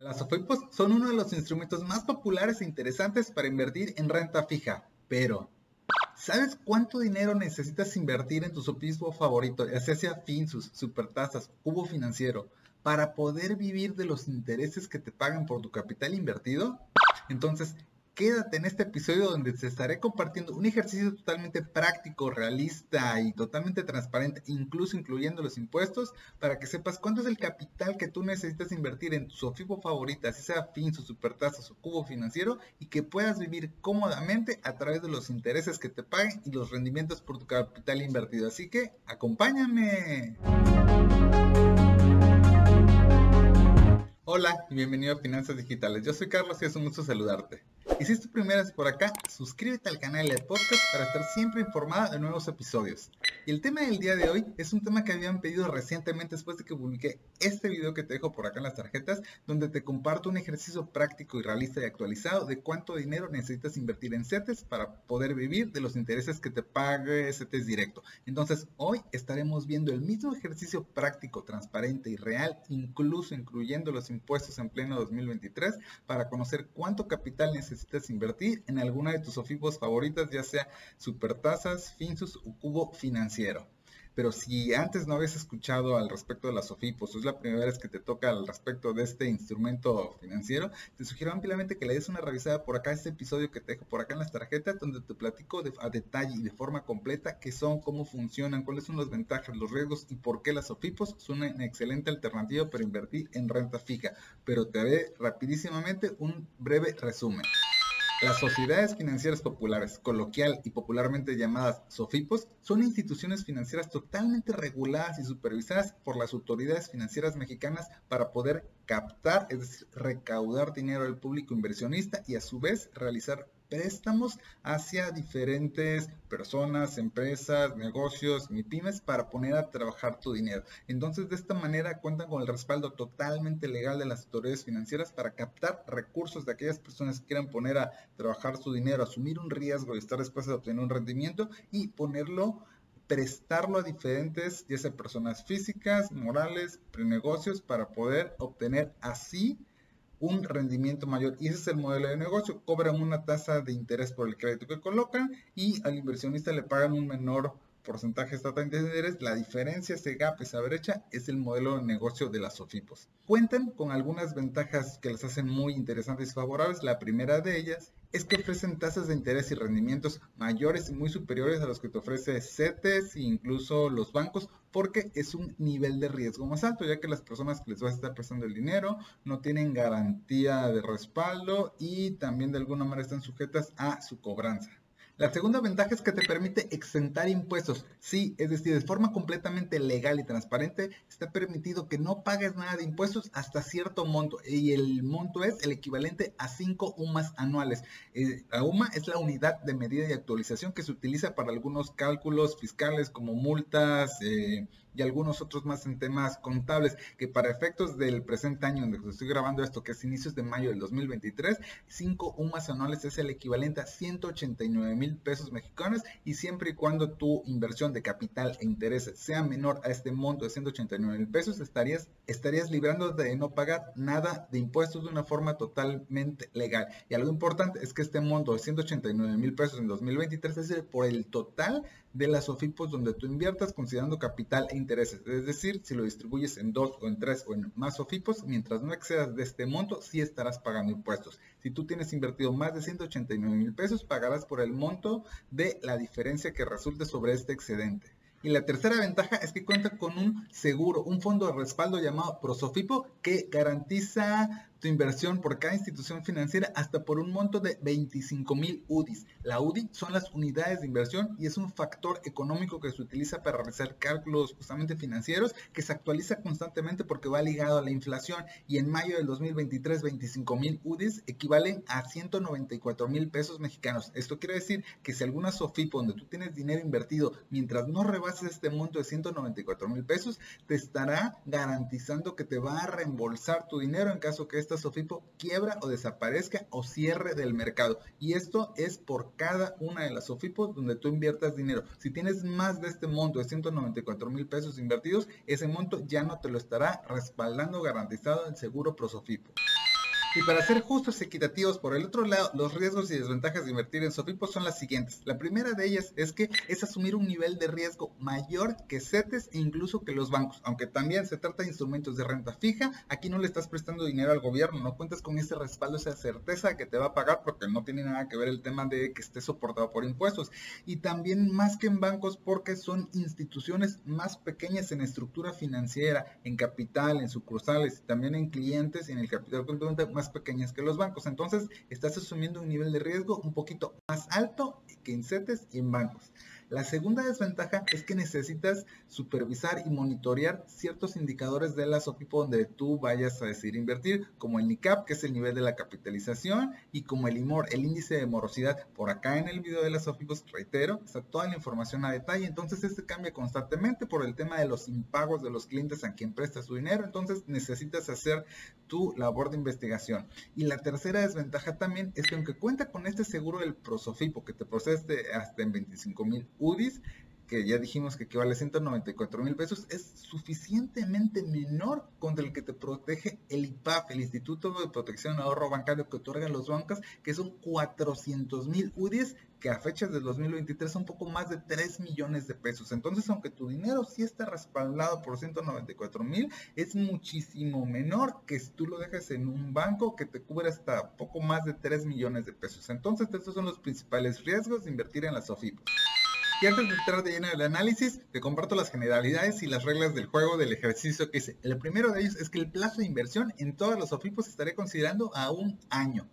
Las OFIPOS son uno de los instrumentos más populares e interesantes para invertir en renta fija, pero ¿sabes cuánto dinero necesitas invertir en tu SOFIPO favorito, ya sea Finsus, Supertasas, Cubo Financiero, para poder vivir de los intereses que te pagan por tu capital invertido? Entonces, quédate en este episodio donde te estaré compartiendo un ejercicio totalmente práctico, realista y totalmente transparente, incluso incluyendo los impuestos, para que sepas cuánto es el capital que tú necesitas invertir en tu SOFIPO favorita, si sea fin, su supertasa, o cubo financiero, y que puedas vivir cómodamente a través de los intereses que te paguen y los rendimientos por tu capital invertido. Así que acompáñame. Hola y bienvenido a Finanzas Digitales. Yo soy Carlos y es un gusto saludarte. Y si es tu primera vez por acá, suscríbete al canal de podcast para estar siempre informada de nuevos episodios. Y el tema del día de hoy es un tema que habían pedido recientemente después de que publiqué este video que te dejo por acá en las tarjetas, donde te comparto un ejercicio práctico y realista y actualizado de cuánto dinero necesitas invertir en CETES para poder vivir de los intereses que te pague CETES directo. Entonces, hoy estaremos viendo el mismo ejercicio práctico, transparente y real, incluso incluyendo los impuestos en pleno 2023, para conocer cuánto capital necesitas invertir en alguna de tus OFIPOS favoritas, ya sea Supertasas, Finsus o Cubo Financiero. Pero si antes no habías escuchado al respecto de las SOFIPOS, o es la primera vez que te toca al respecto de este instrumento financiero, te sugiero ampliamente que le des una revisada por acá este episodio que te dejo por acá en las tarjetas, donde te platico a detalle y de forma completa qué son, cómo funcionan, cuáles son las ventajas, los riesgos y por qué las SOFIPOS son una excelente alternativa para invertir en renta fija. Pero te haré rapidísimamente un breve resumen. Las sociedades financieras populares, coloquial y popularmente llamadas SOFIPOS, son instituciones financieras totalmente reguladas y supervisadas por las autoridades financieras mexicanas para poder captar, es decir, recaudar dinero del público inversionista y a su vez realizar préstamos hacia diferentes personas, empresas, negocios, pymes para poner a trabajar tu dinero. Entonces, de esta manera cuentan con el respaldo totalmente legal de las autoridades financieras para captar recursos de aquellas personas que quieran poner a trabajar su dinero, asumir un riesgo y estar dispuestas a obtener un rendimiento y ponerlo prestarlo a diferentes, ya sea personas físicas, morales, prenegocios, para poder obtener así un rendimiento mayor. Y ese es el modelo de negocio. Cobran una tasa de interés por el crédito que colocan y al inversionista le pagan un menor porcentaje estatal de interés. La diferencia, ese gap, esa brecha, es el modelo de negocio de las SOFIPOS. Cuentan con algunas ventajas que las hacen muy interesantes y favorables. La primera de ellas es que ofrecen tasas de interés y rendimientos mayores y muy superiores a los que te ofrece CETES e incluso los bancos porque es un nivel de riesgo más alto, ya que las personas que les vas a estar prestando el dinero no tienen garantía de respaldo y también de alguna manera están sujetas a su cobranza. La segunda ventaja es que te permite exentar impuestos. Sí, es decir, de forma completamente legal y transparente, está permitido que no pagues nada de impuestos hasta cierto monto. Y el monto es el equivalente a 5 UMAS anuales. Eh, la UMA es la unidad de medida y actualización que se utiliza para algunos cálculos fiscales como multas, eh, y algunos otros más en temas contables, que para efectos del presente año donde estoy grabando esto, que es inicios de mayo del 2023, 5 UMAS anuales es el equivalente a 189 mil pesos mexicanos y siempre y cuando tu inversión de capital e intereses sea menor a este monto de 189 mil pesos, estarías, estarías librando de no pagar nada de impuestos de una forma totalmente legal. Y algo importante es que este monto de 189 mil pesos en 2023 es por el total de las OFIPOS donde tú inviertas considerando capital e intereses. Es decir, si lo distribuyes en dos o en tres o en más OFIPOS, mientras no excedas de este monto, sí estarás pagando impuestos. Si tú tienes invertido más de 189 mil pesos, pagarás por el monto de la diferencia que resulte sobre este excedente. Y la tercera ventaja es que cuenta con un seguro, un fondo de respaldo llamado Prosofipo que garantiza tu inversión por cada institución financiera hasta por un monto de 25 mil UDIs. La UDI son las unidades de inversión y es un factor económico que se utiliza para realizar cálculos justamente financieros que se actualiza constantemente porque va ligado a la inflación y en mayo del 2023 25 mil UDIs equivalen a 194 mil pesos mexicanos. Esto quiere decir que si alguna SOFIPO donde tú tienes dinero invertido mientras no rebases este monto de 194 mil pesos te estará garantizando que te va a reembolsar tu dinero en caso que esta SOFIPO quiebra o desaparezca o cierre del mercado. Y esto es por cada una de las SOFIPOs donde tú inviertas dinero. Si tienes más de este monto de 194 mil pesos invertidos, ese monto ya no te lo estará respaldando garantizado el seguro ProSofipo. Y para ser justos y equitativos, por el otro lado, los riesgos y desventajas de invertir en Sofipo son las siguientes. La primera de ellas es que es asumir un nivel de riesgo mayor que CETES e incluso que los bancos. Aunque también se trata de instrumentos de renta fija, aquí no le estás prestando dinero al gobierno, no cuentas con ese respaldo, esa certeza que te va a pagar porque no tiene nada que ver el tema de que esté soportado por impuestos. Y también más que en bancos porque son instituciones más pequeñas en estructura financiera, en capital, en sucursales, también en clientes y en el capital más pequeñas que los bancos. Entonces, estás asumiendo un nivel de riesgo un poquito más alto que en CETES y en bancos. La segunda desventaja es que necesitas supervisar y monitorear ciertos indicadores de la SOFIPO donde tú vayas a decidir invertir, como el NICAP, que es el nivel de la capitalización, y como el IMOR, el índice de morosidad. Por acá en el video de las reitero, está toda la información a detalle. Entonces, este cambia constantemente por el tema de los impagos de los clientes a quien presta su dinero. Entonces, necesitas hacer tu labor de investigación. Y la tercera desventaja también es que aunque cuenta con este seguro del Prosofipo, que te procede hasta en 25 mil UDIs, que ya dijimos que equivale a 194 mil pesos, es suficientemente menor contra el que te protege el IPAF, el Instituto de Protección Ahorro Bancario que otorgan los bancos, que son 400 mil UDIs, que a fechas del 2023 son poco más de 3 millones de pesos. Entonces, aunque tu dinero sí está respaldado por 194 mil, es muchísimo menor que si tú lo dejas en un banco que te cubre hasta poco más de 3 millones de pesos. Entonces, estos son los principales riesgos de invertir en las SOFIPOS. Y antes de entrar de lleno en el análisis, te comparto las generalidades y las reglas del juego del ejercicio que hice. El primero de ellos es que el plazo de inversión en todos los OFIPOS estaré considerando a un año.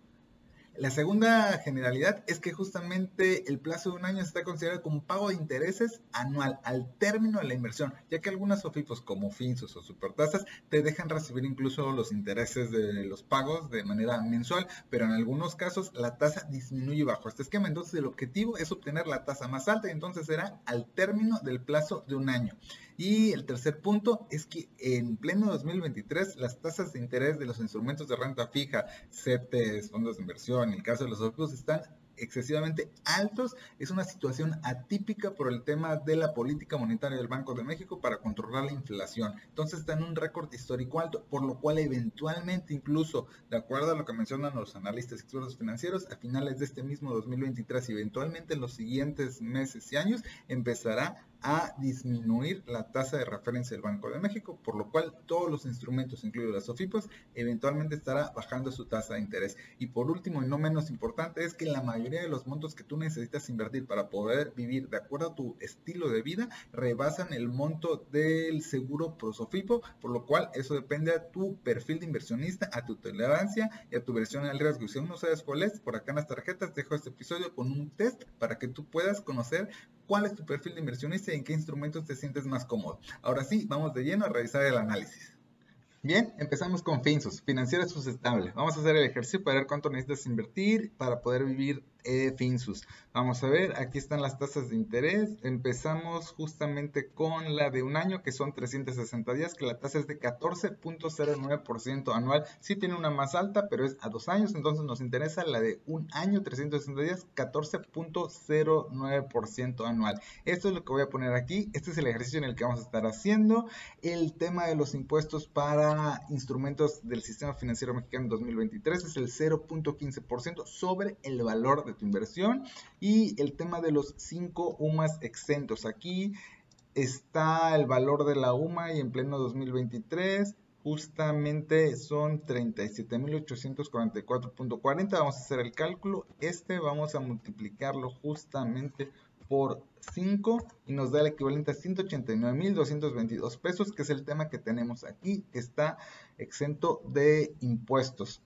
La segunda generalidad es que justamente el plazo de un año está considerado como pago de intereses anual al término de la inversión, ya que algunas OFIPOS como Finsus o Supertasas te dejan recibir incluso los intereses de los pagos de manera mensual, pero en algunos casos la tasa disminuye bajo este esquema. Entonces el objetivo es obtener la tasa más alta y entonces será al término del plazo de un año. Y el tercer punto es que en pleno 2023 las tasas de interés de los instrumentos de renta fija, CETES, fondos de inversión, en el caso de los objetos, están excesivamente altos. Es una situación atípica por el tema de la política monetaria del Banco de México para controlar la inflación. Entonces está en un récord histórico alto, por lo cual eventualmente incluso, de acuerdo a lo que mencionan los analistas expertos financieros, a finales de este mismo 2023 y eventualmente en los siguientes meses y años empezará a disminuir la tasa de referencia del Banco de México, por lo cual todos los instrumentos, incluidos las SOFIPOS, eventualmente estará bajando su tasa de interés. Y por último, y no menos importante, es que la mayoría de los montos que tú necesitas invertir para poder vivir de acuerdo a tu estilo de vida rebasan el monto del seguro ProSofipo, por lo cual eso depende a tu perfil de inversionista, a tu tolerancia y a tu versión al riesgo. Si aún no sabes cuál es, por acá en las tarjetas dejo este episodio con un test para que tú puedas conocer cuál es tu perfil de inversionista y en qué instrumentos te sientes más cómodo. Ahora sí, vamos de lleno a revisar el análisis. Bien, empezamos con Finsus, financiera sustentable. Vamos a hacer el ejercicio para ver cuánto necesitas invertir para poder vivir Vamos a ver, aquí están las tasas de interés. Empezamos justamente con la de un año, que son 360 días, que la tasa es de 14.09% anual. Sí tiene una más alta, pero es a dos años, entonces nos interesa la de un año, 360 días, 14.09% anual. Esto es lo que voy a poner aquí. Este es el ejercicio en el que vamos a estar haciendo. El tema de los impuestos para instrumentos del sistema financiero mexicano 2023 es el 0.15% sobre el valor de tu inversión y el tema de los 5 UMAS exentos. Aquí está el valor de la UMA y en pleno 2023 justamente son 37.844.40. Vamos a hacer el cálculo. Este vamos a multiplicarlo justamente por 5 y nos da el equivalente a 189.222 pesos, que es el tema que tenemos aquí, que está exento de impuestos.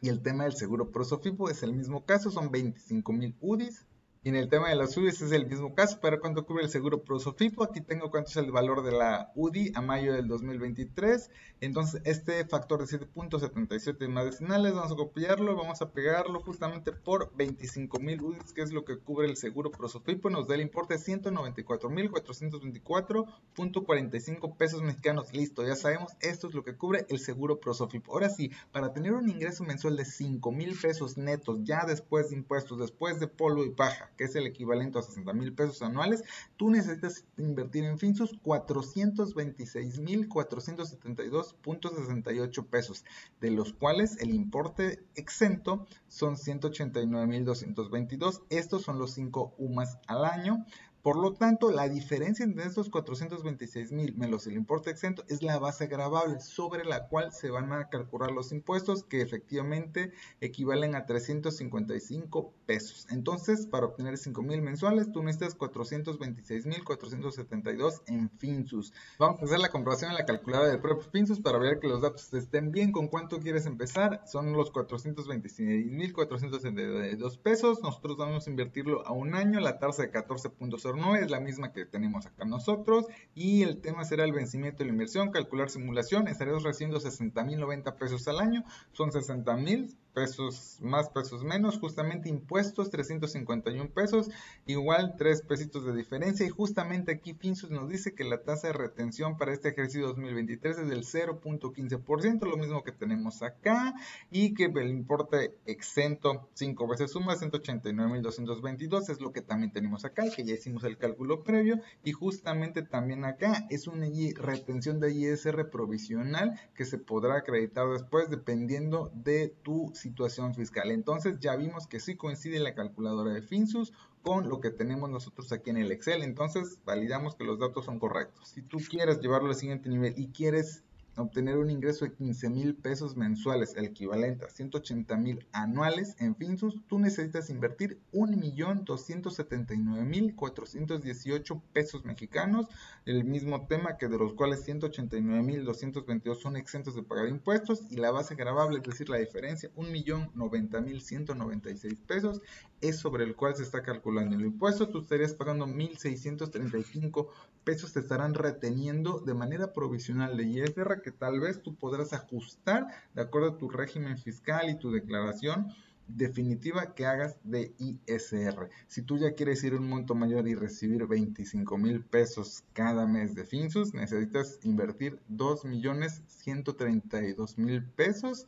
Y el tema del seguro prosofipo es el mismo caso, son 25 mil UDIs y en el tema de las UDIs es el mismo caso, pero cuánto cubre el seguro Prosofipo, aquí tengo cuánto es el valor de la UDI a mayo del 2023. Entonces, este factor de 7.77 más decimales, vamos a copiarlo, vamos a pegarlo justamente por 25.000 UDIs, que es lo que cubre el seguro Prosofipo, nos da el importe de 194.424.45 pesos mexicanos. Listo, ya sabemos, esto es lo que cubre el seguro Prosofipo. Ahora sí, para tener un ingreso mensual de 5.000 pesos netos, ya después de impuestos, después de polvo y paja, que es el equivalente a 60 mil pesos anuales, tú necesitas invertir en Finsus 426.472.68 pesos, de los cuales el importe exento son 189.222. Estos son los 5 UMAS al año. Por lo tanto, la diferencia entre estos 426 mil menos el importe exento es la base gravable sobre la cual se van a calcular los impuestos que efectivamente equivalen a 355 pesos. Entonces, para obtener 5 mil mensuales, tú necesitas 426 mil 472 en Finsus. Vamos a hacer la comprobación en la calculadora del propio Finsus para ver que los datos estén bien. ¿Con cuánto quieres empezar? Son los 426 mil 472 pesos. Nosotros vamos a invertirlo a un año, la tasa de 14.0 no es la misma que tenemos acá nosotros y el tema será el vencimiento de la inversión, calcular simulación, estaremos recibiendo 60 mil 90 pesos al año, son 60 mil pesos más, pesos menos, justamente impuestos 351 pesos, igual 3 pesitos de diferencia y justamente aquí Finsus nos dice que la tasa de retención para este ejercicio 2023 es del 0.15%, lo mismo que tenemos acá y que el importe exento 5 veces suma 189.222 es lo que también tenemos acá que ya hicimos el cálculo previo y justamente también acá es una retención de ISR provisional que se podrá acreditar después dependiendo de tu situación fiscal. Entonces ya vimos que sí coincide la calculadora de Finsus con lo que tenemos nosotros aquí en el Excel. Entonces validamos que los datos son correctos. Si tú quieres llevarlo al siguiente nivel y quieres obtener un ingreso de 15 mil pesos mensuales, el equivalente a 180 mil anuales. En Finsus, tú necesitas invertir 1.279.418 pesos mexicanos, el mismo tema que de los cuales 189.222 son exentos de pagar impuestos y la base grabable, es decir, la diferencia, 1.090.196 pesos, es sobre el cual se está calculando el impuesto, tú estarías pagando 1.635 pesos, te estarán reteniendo de manera provisional de ISR que tal vez tú podrás ajustar de acuerdo a tu régimen fiscal y tu declaración definitiva que hagas de ISR. Si tú ya quieres ir un monto mayor y recibir 25 mil pesos cada mes de Finsus, necesitas invertir 2 millones 132 mil pesos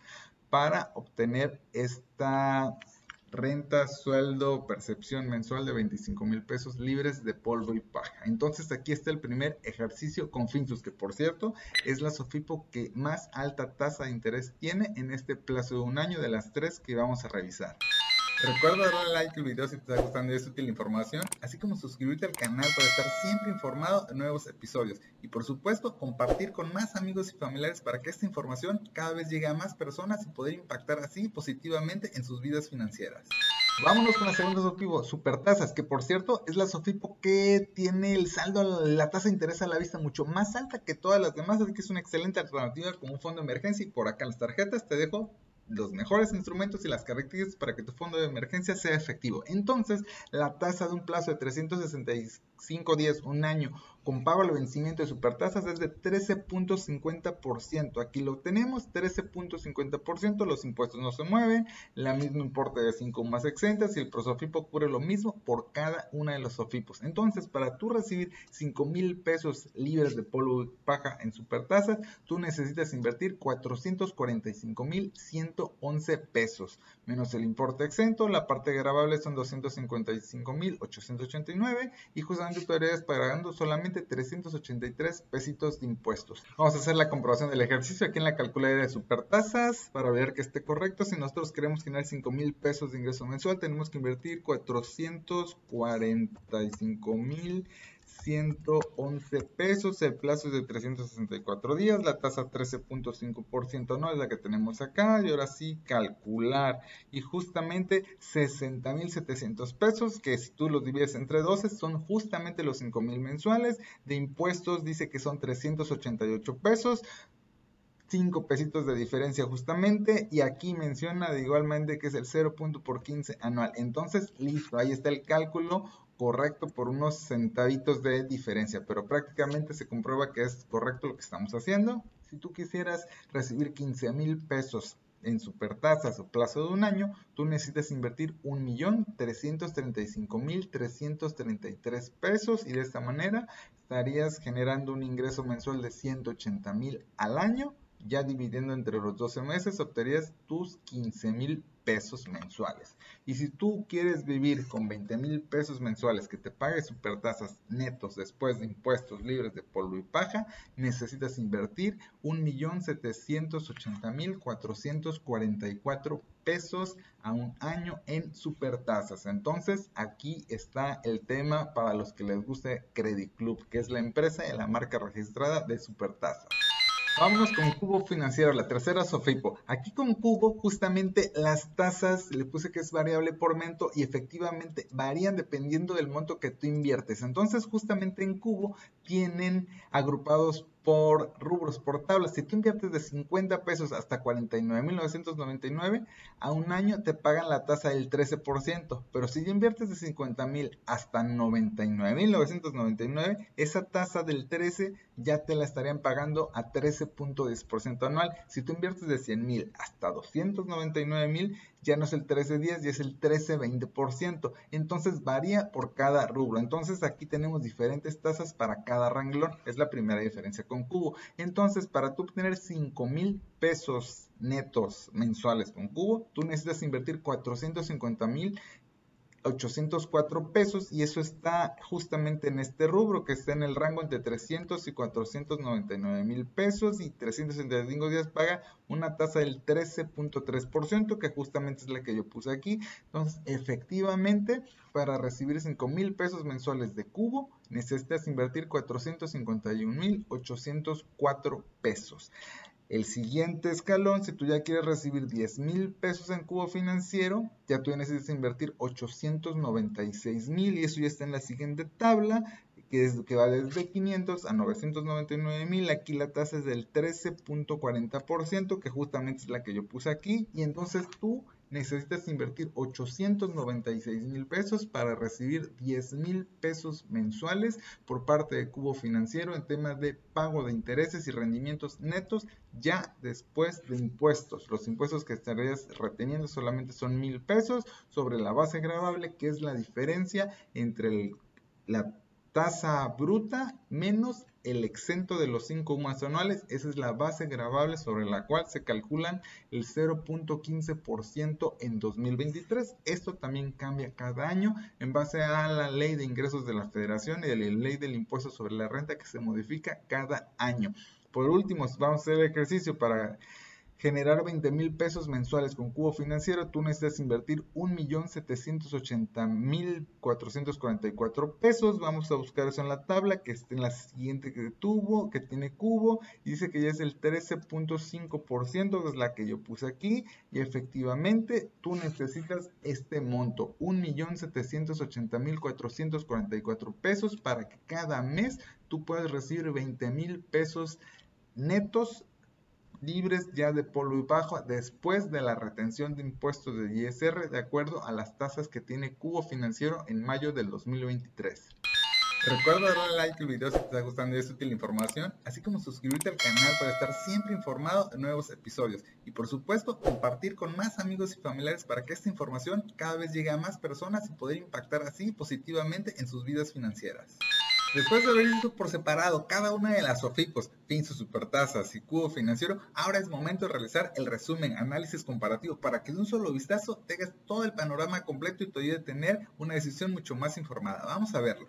para obtener esta renta, sueldo, percepción mensual de 25 mil pesos libres de polvo y paja. Entonces aquí está el primer ejercicio con Finsus, que por cierto es la Sofipo que más alta tasa de interés tiene en este plazo de un año de las tres que vamos a revisar. Recuerda darle like al video si te está gustando y es útil información, así como suscribirte al canal para estar siempre informado de nuevos episodios y por supuesto compartir con más amigos y familiares para que esta información cada vez llegue a más personas y poder impactar así positivamente en sus vidas financieras. Vámonos con la segunda Sofipo, Supertasas, que por cierto es la Sofipo que tiene el saldo, la tasa de interés a la vista mucho más alta que todas las demás, así que es una excelente alternativa como un fondo de emergencia y por acá en las tarjetas te dejo los mejores instrumentos y las características para que tu fondo de emergencia sea efectivo. Entonces, la tasa de un plazo de 365 días, un año con pago al vencimiento de supertasas es de 13.50%. Aquí lo tenemos, 13.50%, los impuestos no se mueven, la misma importe de 5 más exentas y el prosofipo ocurre lo mismo por cada una de los sofipos. Entonces, para tú recibir 5 mil pesos libres de polvo y paja en supertasas, tú necesitas invertir 445 mil 111 pesos, menos el importe exento, la parte grabable son 255 mil 889 y justamente tú estarías pagando solamente 383 pesitos de impuestos. Vamos a hacer la comprobación del ejercicio aquí en la calculadora de supertasas para ver que esté correcto. Si nosotros queremos generar 5 mil pesos de ingreso mensual, tenemos que invertir 445 mil 111 pesos, el plazo es de 364 días, la tasa 13.5% no es la que tenemos acá y ahora sí calcular y justamente 60.700 pesos que si tú los divides entre 12 son justamente los 5.000 mensuales, de impuestos dice que son 388 pesos, 5 pesitos de diferencia justamente y aquí menciona igualmente que es el 0. por 15 anual entonces listo ahí está el cálculo correcto por unos centavitos de diferencia, pero prácticamente se comprueba que es correcto lo que estamos haciendo. Si tú quisieras recibir 15 mil pesos en supertasas o plazo de un año, tú necesitas invertir 1.335.333 pesos y de esta manera estarías generando un ingreso mensual de 180 mil al año ya dividiendo entre los 12 meses, obtendrías tus 15 mil pesos mensuales. Y si tú quieres vivir con 20 mil pesos mensuales que te pague supertasas netos después de impuestos libres de polvo y paja, necesitas invertir 1.780.444 pesos a un año en supertasas. Entonces aquí está el tema para los que les guste Credit Club, que es la empresa y la marca registrada de supertasas. Vámonos con Cubo Financiero, la tercera Sofipo. Aquí con Cubo, justamente las tasas, le puse que es variable por monto y efectivamente varían dependiendo del monto que tú inviertes. Entonces, justamente en Cubo tienen agrupados por rubros, por tablas. Si tú inviertes de 50 pesos hasta 49.999, a un año te pagan la tasa del 13%. Pero si inviertes de 50.000 hasta 99.999, esa tasa del 13 ya te la estarían pagando a 13.10% anual. Si tú inviertes de 100.000 hasta 299.000, ya no es el 13.10, ya es el 13.20%. Entonces varía por cada rubro. Entonces aquí tenemos diferentes tasas para cada renglón. Es la primera diferencia con Cubo. Entonces para tú obtener 5 mil pesos netos mensuales con Cubo, tú necesitas invertir 450 mil 804 pesos y eso está justamente en este rubro que está en el rango entre 300 y 499 mil pesos y 365 días paga una tasa del 13.3% que justamente es la que yo puse aquí. Entonces efectivamente para recibir 5 mil pesos mensuales de cubo necesitas invertir 451 mil 804 pesos. El siguiente escalón, si tú ya quieres recibir 10 mil pesos en cubo financiero, ya tú necesitas invertir 896 mil y eso ya está en la siguiente tabla, que, es, que va desde 500 a 999 mil. Aquí la tasa es del 13.40%, que justamente es la que yo puse aquí. Y entonces tú necesitas invertir 896 mil pesos para recibir 10 mil pesos mensuales por parte de Cubo Financiero en temas de pago de intereses y rendimientos netos ya después de impuestos. Los impuestos que estarías reteniendo solamente son mil pesos sobre la base grabable, que es la diferencia entre la tasa bruta menos el exento de los 5 UMAS anuales. Esa es la base grabable sobre la cual se calculan el 0.15% en 2023. Esto también cambia cada año en base a la ley de ingresos de la federación y la ley del impuesto sobre la renta que se modifica cada año. Por último, vamos a hacer el ejercicio para generar 20 mil pesos mensuales con cubo financiero, tú necesitas invertir 1.780.444 pesos. Vamos a buscar eso en la tabla, que está en la siguiente que tuvo, que tiene cubo, dice que ya es el 13.5%, que es la que yo puse aquí, y efectivamente tú necesitas este monto, 1.780.444 pesos para que cada mes tú puedas recibir 20 mil pesos netos libres ya de polvo y bajo después de la retención de impuestos de ISR de acuerdo a las tasas que tiene Cubo Financiero en mayo del 2023. Recuerda darle like al video si te está gustando y es útil la información, así como suscribirte al canal para estar siempre informado de nuevos episodios y por supuesto compartir con más amigos y familiares para que esta información cada vez llegue a más personas y poder impactar así positivamente en sus vidas financieras. Después de haber visto por separado cada una de las SOFIPOS, sus Supertasas y Cubo Financiero, ahora es momento de realizar el resumen, análisis comparativo, para que de un solo vistazo tengas todo el panorama completo y te ayude a tener una decisión mucho más informada. Vamos a verlo.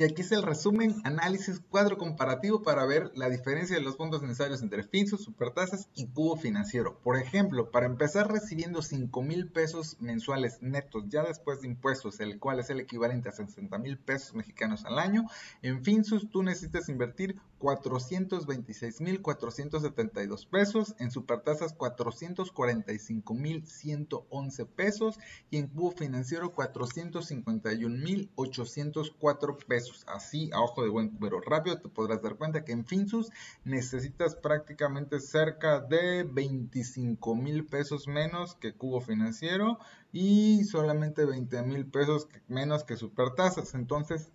Y aquí es el resumen, análisis, cuadro comparativo para ver la diferencia de los fondos necesarios entre Finsus, Supertasas y Cubo Financiero. Por ejemplo, para empezar recibiendo 5 mil pesos mensuales netos ya después de impuestos, el cual es el equivalente a 60 mil pesos mexicanos al año, en Finsus tú necesitas invertir 426.472 pesos, en Supertasas 445.111 pesos y en Cubo Financiero 451.804 pesos. Así, a ojo de buen cubero rápido, te podrás dar cuenta que en Finsus necesitas prácticamente cerca de 25.000 pesos menos que Cubo Financiero y solamente 20.000 pesos menos que Supertasas. Entonces,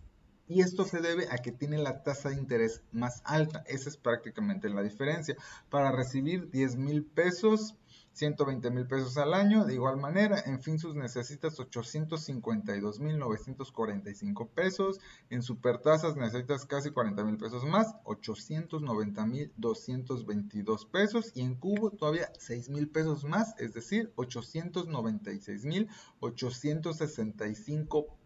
y esto se debe a que tiene la tasa de interés más alta. Esa es prácticamente la diferencia. Para recibir 10 mil pesos 120 mil pesos al año. De igual manera, en Finsus necesitas 852 mil 945 pesos. En Supertasas necesitas casi 40 mil pesos más, 890 mil 222 pesos. Y en Cubo todavía 6 mil pesos más, es decir, 896 mil 865 pesos.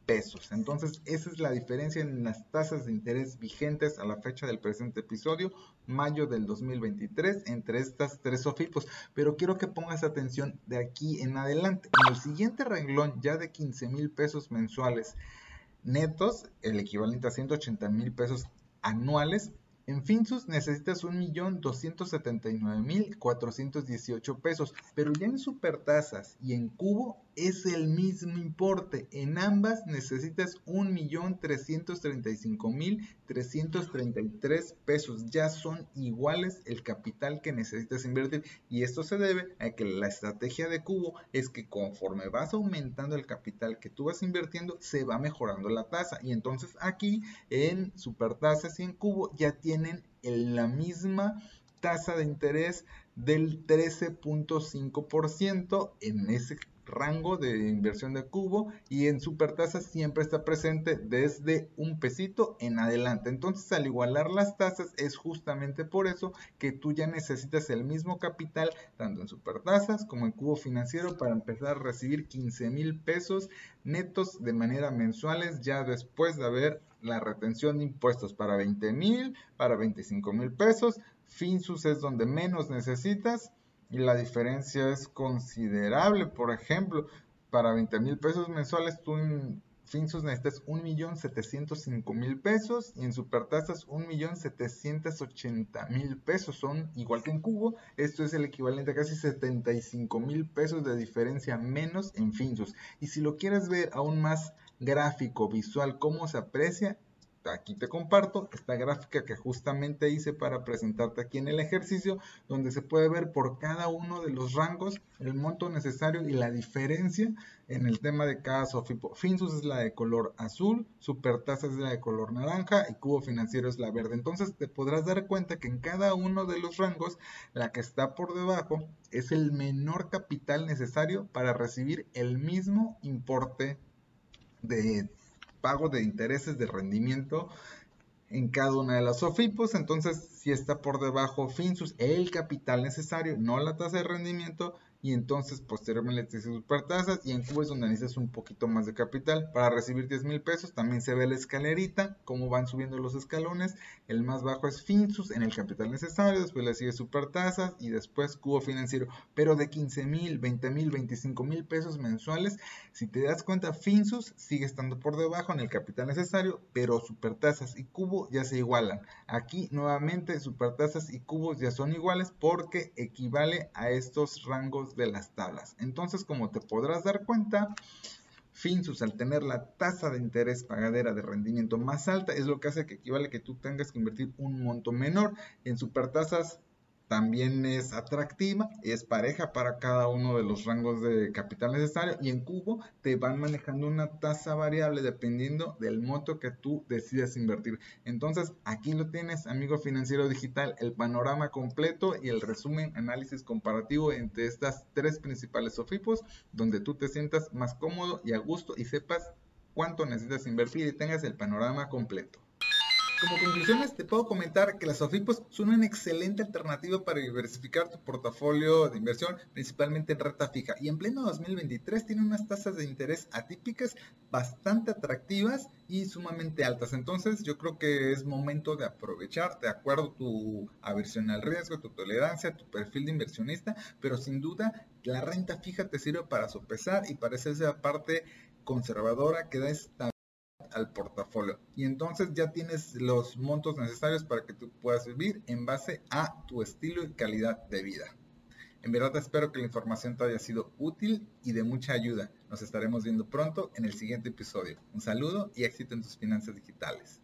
Entonces, esa es la diferencia en las tasas de interés vigentes a la fecha del presente episodio, mayo del 2023, entre estas tres SOFIPOS. Pero quiero que pongas atención de aquí en adelante. En el siguiente renglón, ya de 15 mil pesos mensuales netos, el equivalente a 180 mil pesos anuales, en Finsus necesitas 1.279.418 pesos, pero ya en Supertasas y en Cubo es el mismo importe. En ambas necesitas 1.335.333 pesos. Ya son iguales el capital que necesitas invertir. Y esto se debe a que la estrategia de Cubo es que conforme vas aumentando el capital que tú vas invirtiendo, se va mejorando la tasa. Y entonces aquí en Supertasas y en Cubo ya tienen la misma tasa de interés del 13.5% en ese rango de inversión de cubo y en supertasas siempre está presente desde un pesito en adelante. Entonces al igualar las tasas es justamente por eso que tú ya necesitas el mismo capital tanto en supertasas como en cubo financiero para empezar a recibir 15 mil pesos netos de manera mensuales ya después de haber la retención de impuestos para 20 mil, para 25 mil pesos. Finsus es donde menos necesitas y la diferencia es considerable. Por ejemplo, para 20 mil pesos mensuales tú en Finsus necesitas 1.705.000 pesos y en Supertasas 1.780.000 pesos. Son igual que en Cubo, esto es el equivalente a casi 75.000 pesos de diferencia menos en Finsus. Y si lo quieres ver aún más gráfico, visual, cómo se aprecia, aquí te comparto esta gráfica que justamente hice para presentarte aquí en el ejercicio, donde se puede ver por cada uno de los rangos el monto necesario y la diferencia en el tema de cada SOFIPO. Finsus es la de color azul, Supertasa es la de color naranja y Cubo Financiero es la verde. Entonces te podrás dar cuenta que en cada uno de los rangos, la que está por debajo es el menor capital necesario para recibir el mismo importe de pago de intereses de rendimiento en cada una de las SOFIPOS. Entonces, si está por debajo FinSUS, el capital necesario, no la tasa de rendimiento, y entonces posteriormente le supertasas y en Cuba es donde necesitas un poquito más de capital. Para recibir 10 mil pesos también se ve la escalerita cómo van subiendo los escalones. El más bajo es Finsus en el capital necesario después le sigue supertasas y después cubo financiero. Pero de 15 mil 20 mil 25 mil pesos mensuales si te das cuenta Finsus sigue estando por debajo en el capital necesario pero supertasas y cubo ya se igualan. Aquí nuevamente supertasas y cubos ya son iguales porque equivale a estos rangos de las tablas. Entonces, como te podrás dar cuenta, Finsus al tener la tasa de interés pagadera de rendimiento más alta es lo que hace que equivale que tú tengas que invertir un monto menor. En supertasas también es atractiva, es pareja para cada uno de los rangos de capital necesario y en Cubo te van manejando una tasa variable dependiendo del monto que tú decidas invertir. Entonces aquí lo tienes, amigo financiero digital, el panorama completo y el resumen, análisis comparativo entre estas tres principales SOFIPOS, donde tú te sientas más cómodo y a gusto y sepas cuánto necesitas invertir y tengas el panorama completo. Como conclusiones, te puedo comentar que las SOFIPOS son una excelente alternativa para diversificar tu portafolio de inversión, principalmente en renta fija. Y en pleno 2023 tiene unas tasas de interés atípicas bastante atractivas y sumamente altas. Entonces, yo creo que es momento de aprovechar de acuerdo tu aversión al riesgo, tu tolerancia, tu perfil de inversionista, pero sin duda la renta fija te sirve para sopesar y para esa parte conservadora que da esta al portafolio. Y entonces ya tienes los montos necesarios para que tú puedas vivir en base a tu estilo y calidad de vida. En verdad espero que la información te haya sido útil y de mucha ayuda. Nos estaremos viendo pronto en el siguiente episodio. Un saludo y éxito en tus finanzas digitales.